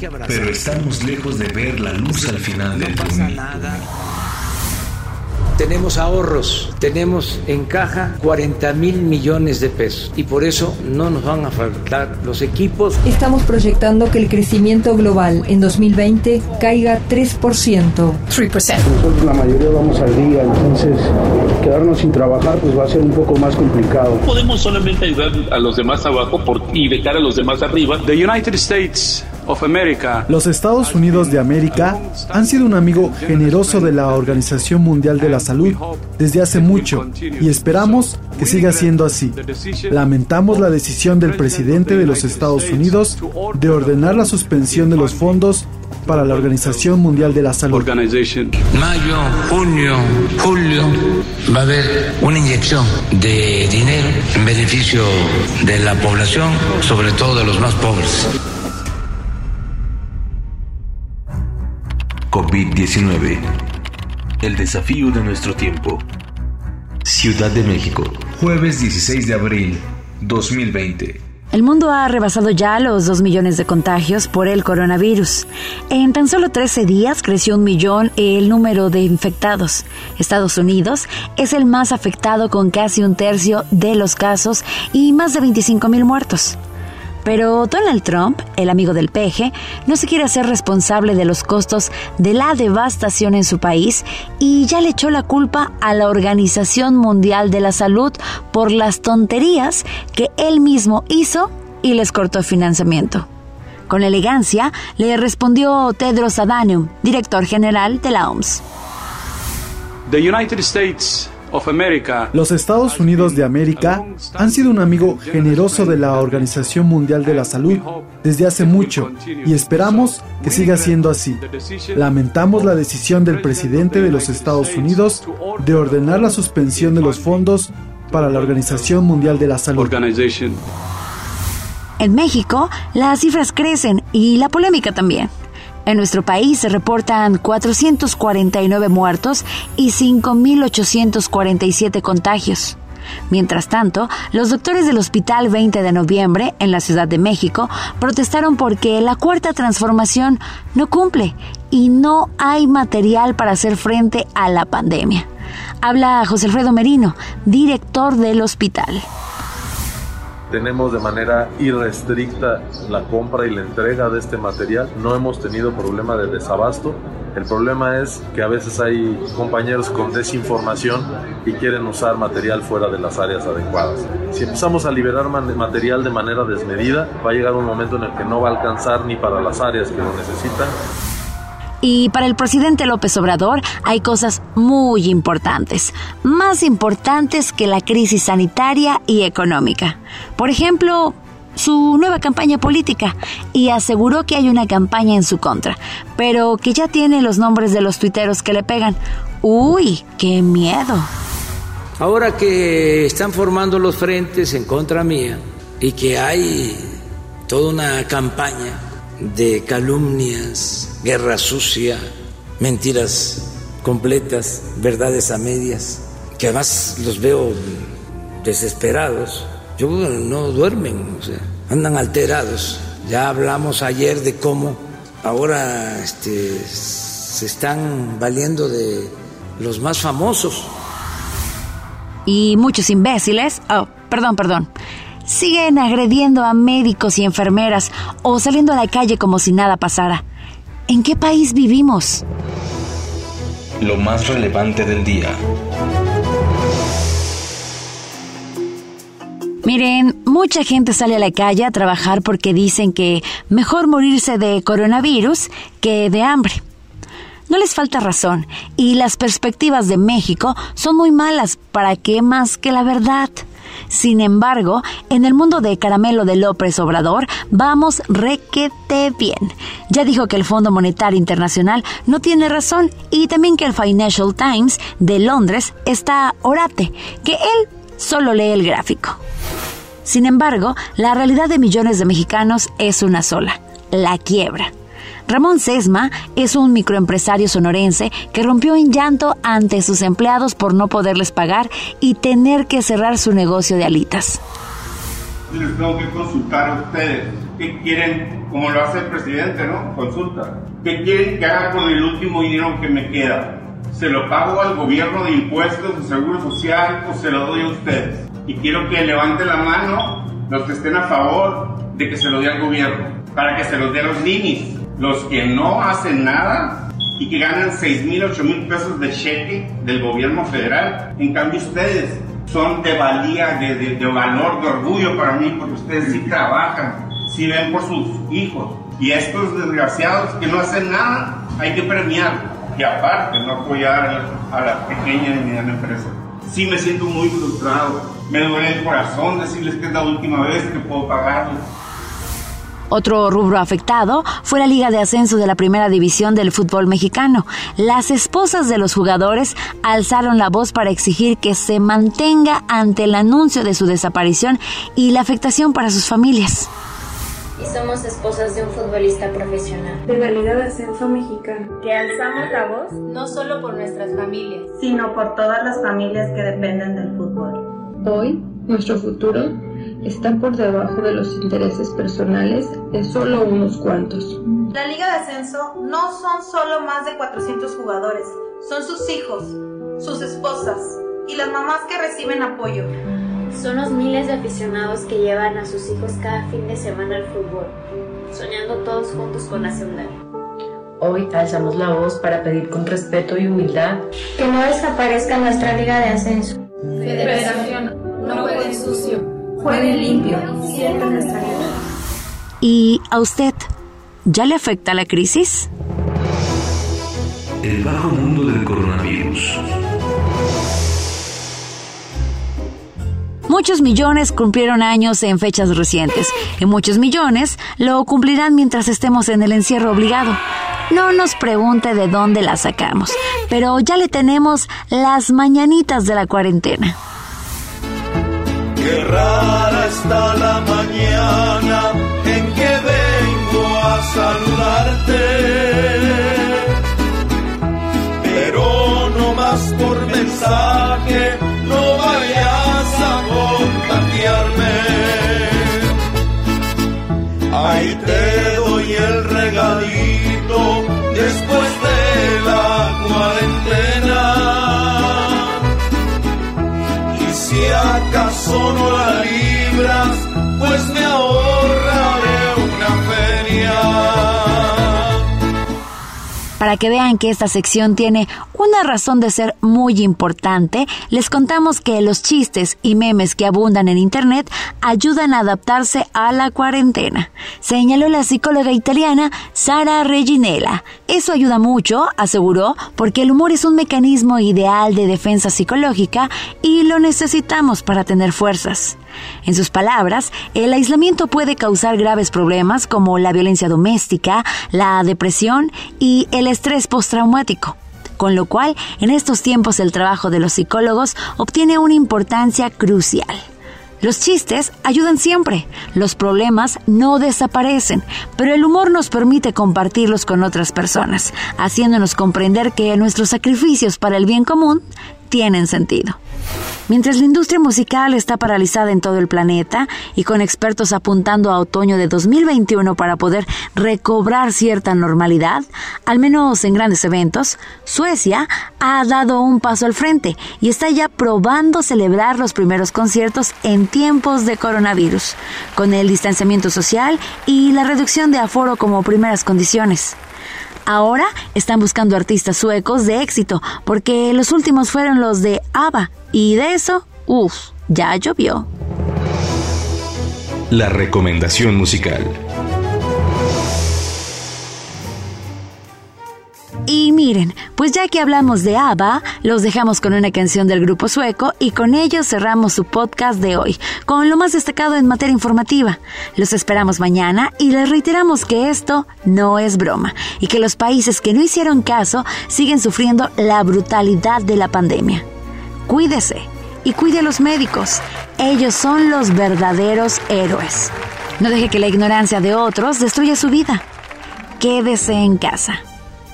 Pero estamos lejos de ver la luz al final del túnel. Tenemos ahorros, tenemos en caja 40 mil millones de pesos y por eso no nos van a faltar los equipos. Estamos proyectando que el crecimiento global en 2020 caiga 3%. 3%. Nosotros la mayoría vamos al día, entonces quedarnos sin trabajar pues va a ser un poco más complicado. Podemos solamente ayudar a los demás abajo por, y dejar a los demás arriba. The United States. Los Estados Unidos de América han sido un amigo generoso de la Organización Mundial de la Salud desde hace mucho y esperamos que siga siendo así. Lamentamos la decisión del presidente de los Estados Unidos de ordenar la suspensión de los fondos para la Organización Mundial de la Salud. Mayo, junio, julio va a haber una inyección de dinero en beneficio de la población, sobre todo de los más pobres. COVID-19. El desafío de nuestro tiempo. Ciudad de México, jueves 16 de abril 2020. El mundo ha rebasado ya los 2 millones de contagios por el coronavirus. En tan solo 13 días creció un millón el número de infectados. Estados Unidos es el más afectado con casi un tercio de los casos y más de 25 mil muertos. Pero Donald Trump, el amigo del peje, no se quiere hacer responsable de los costos de la devastación en su país y ya le echó la culpa a la Organización Mundial de la Salud por las tonterías que él mismo hizo y les cortó financiamiento. Con elegancia le respondió Tedros Adhanom, director general de la OMS. Los Estados Unidos de América han sido un amigo generoso de la Organización Mundial de la Salud desde hace mucho y esperamos que siga siendo así. Lamentamos la decisión del presidente de los Estados Unidos de ordenar la suspensión de los fondos para la Organización Mundial de la Salud. En México, las cifras crecen y la polémica también. En nuestro país se reportan 449 muertos y 5.847 contagios. Mientras tanto, los doctores del Hospital 20 de Noviembre en la Ciudad de México protestaron porque la cuarta transformación no cumple y no hay material para hacer frente a la pandemia. Habla José Alfredo Merino, director del hospital tenemos de manera irrestricta la compra y la entrega de este material. No hemos tenido problema de desabasto. El problema es que a veces hay compañeros con desinformación y quieren usar material fuera de las áreas adecuadas. Si empezamos a liberar material de manera desmedida, va a llegar un momento en el que no va a alcanzar ni para las áreas que lo necesitan y para el presidente López Obrador hay cosas muy importantes, más importantes que la crisis sanitaria y económica. Por ejemplo, su nueva campaña política y aseguró que hay una campaña en su contra, pero que ya tiene los nombres de los tuiteros que le pegan. ¡Uy, qué miedo! Ahora que están formando los frentes en contra mía y que hay toda una campaña de calumnias, guerra sucia, mentiras completas, verdades a medias, que además los veo desesperados. Yo no duermen, o sea, andan alterados. Ya hablamos ayer de cómo ahora este, se están valiendo de los más famosos. Y muchos imbéciles, oh, perdón, perdón, siguen agrediendo a médicos y enfermeras o saliendo a la calle como si nada pasara. ¿En qué país vivimos? Lo más relevante del día. Miren, mucha gente sale a la calle a trabajar porque dicen que mejor morirse de coronavirus que de hambre. No les falta razón y las perspectivas de México son muy malas para qué más que la verdad. Sin embargo, en el mundo de caramelo de López Obrador, vamos requete bien. Ya dijo que el Fondo Monetario Internacional no tiene razón y también que el Financial Times de Londres está orate, que él solo lee el gráfico. Sin embargo, la realidad de millones de mexicanos es una sola, la quiebra. Ramón Sesma es un microempresario sonorense que rompió en llanto ante sus empleados por no poderles pagar y tener que cerrar su negocio de alitas. Les tengo que consultar a ustedes. ¿Qué quieren, como lo hace el presidente, no? Consulta. ¿Qué quieren que haga con el último dinero que me queda? ¿Se lo pago al gobierno de impuestos, de seguro social o se lo doy a ustedes? Y quiero que levante la mano los que estén a favor de que se lo dé al gobierno, para que se los dé a los ninis los que no hacen nada y que ganan 6 mil, 8 mil pesos de cheque del gobierno federal. En cambio ustedes son de valía, de, de, valor, de orgullo para mí, porque ustedes sí trabajan, sí ven por sus hijos. Y estos desgraciados que no hacen nada, hay que premiarlos. Y aparte, no apoyar a la pequeña y mediana empresa. Sí me siento muy frustrado. Me duele el corazón decirles que es la última vez que puedo pagarles otro rubro afectado fue la Liga de Ascenso de la Primera División del fútbol mexicano. Las esposas de los jugadores alzaron la voz para exigir que se mantenga ante el anuncio de su desaparición y la afectación para sus familias y somos esposas de un futbolista profesional. De la Liga de Ascenso Mexicano. Que alzamos la voz no solo por nuestras familias, sino por todas las familias que dependen del fútbol. Hoy, nuestro futuro está por debajo de los intereses personales de solo unos cuantos. La Liga de Ascenso no son solo más de 400 jugadores, son sus hijos, sus esposas y las mamás que reciben apoyo. Son los miles de aficionados que llevan a sus hijos cada fin de semana al fútbol, soñando todos juntos con ascender. Hoy alzamos la voz para pedir con respeto y humildad que no desaparezca nuestra Liga de Ascenso. Federación, no puede sucio juegue limpio, sienta nuestra vida. ¿Y a usted ya le afecta la crisis? El bajo mundo del coronavirus. Muchos millones cumplieron años en fechas recientes y muchos millones lo cumplirán mientras estemos en el encierro obligado. No nos pregunte de dónde la sacamos, pero ya le tenemos las mañanitas de la cuarentena. Qué rara está la mañana en que vengo a saludarte. Pero no más por mensaje, acaso no la Para que vean que esta sección tiene una razón de ser muy importante, les contamos que los chistes y memes que abundan en Internet ayudan a adaptarse a la cuarentena, señaló la psicóloga italiana Sara Reginella. Eso ayuda mucho, aseguró, porque el humor es un mecanismo ideal de defensa psicológica y lo necesitamos para tener fuerzas. En sus palabras, el aislamiento puede causar graves problemas como la violencia doméstica, la depresión y el estrés postraumático con lo cual en estos tiempos el trabajo de los psicólogos obtiene una importancia crucial. Los chistes ayudan siempre, los problemas no desaparecen, pero el humor nos permite compartirlos con otras personas, haciéndonos comprender que nuestros sacrificios para el bien común tienen sentido. Mientras la industria musical está paralizada en todo el planeta y con expertos apuntando a otoño de 2021 para poder recobrar cierta normalidad, al menos en grandes eventos, Suecia ha dado un paso al frente y está ya probando celebrar los primeros conciertos en tiempos de coronavirus, con el distanciamiento social y la reducción de aforo como primeras condiciones. Ahora están buscando artistas suecos de éxito, porque los últimos fueron los de ABBA, y de eso, uff, ya llovió. La recomendación musical. Y miren, pues ya que hablamos de ABBA, los dejamos con una canción del grupo sueco y con ello cerramos su podcast de hoy, con lo más destacado en materia informativa. Los esperamos mañana y les reiteramos que esto no es broma y que los países que no hicieron caso siguen sufriendo la brutalidad de la pandemia. Cuídese y cuide a los médicos. Ellos son los verdaderos héroes. No deje que la ignorancia de otros destruya su vida. Quédese en casa.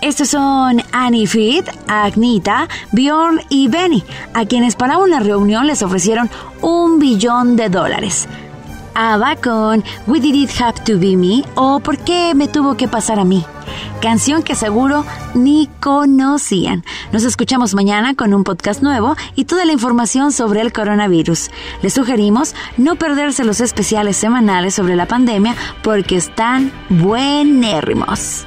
Estos son Annie Fit, Agnita, Bjorn y Benny, a quienes para una reunión les ofrecieron un billón de dólares. Ava con We Did It Have to Be Me o ¿Por qué me tuvo que pasar a mí? Canción que seguro ni conocían. Nos escuchamos mañana con un podcast nuevo y toda la información sobre el coronavirus. Les sugerimos no perderse los especiales semanales sobre la pandemia porque están buenérrimos.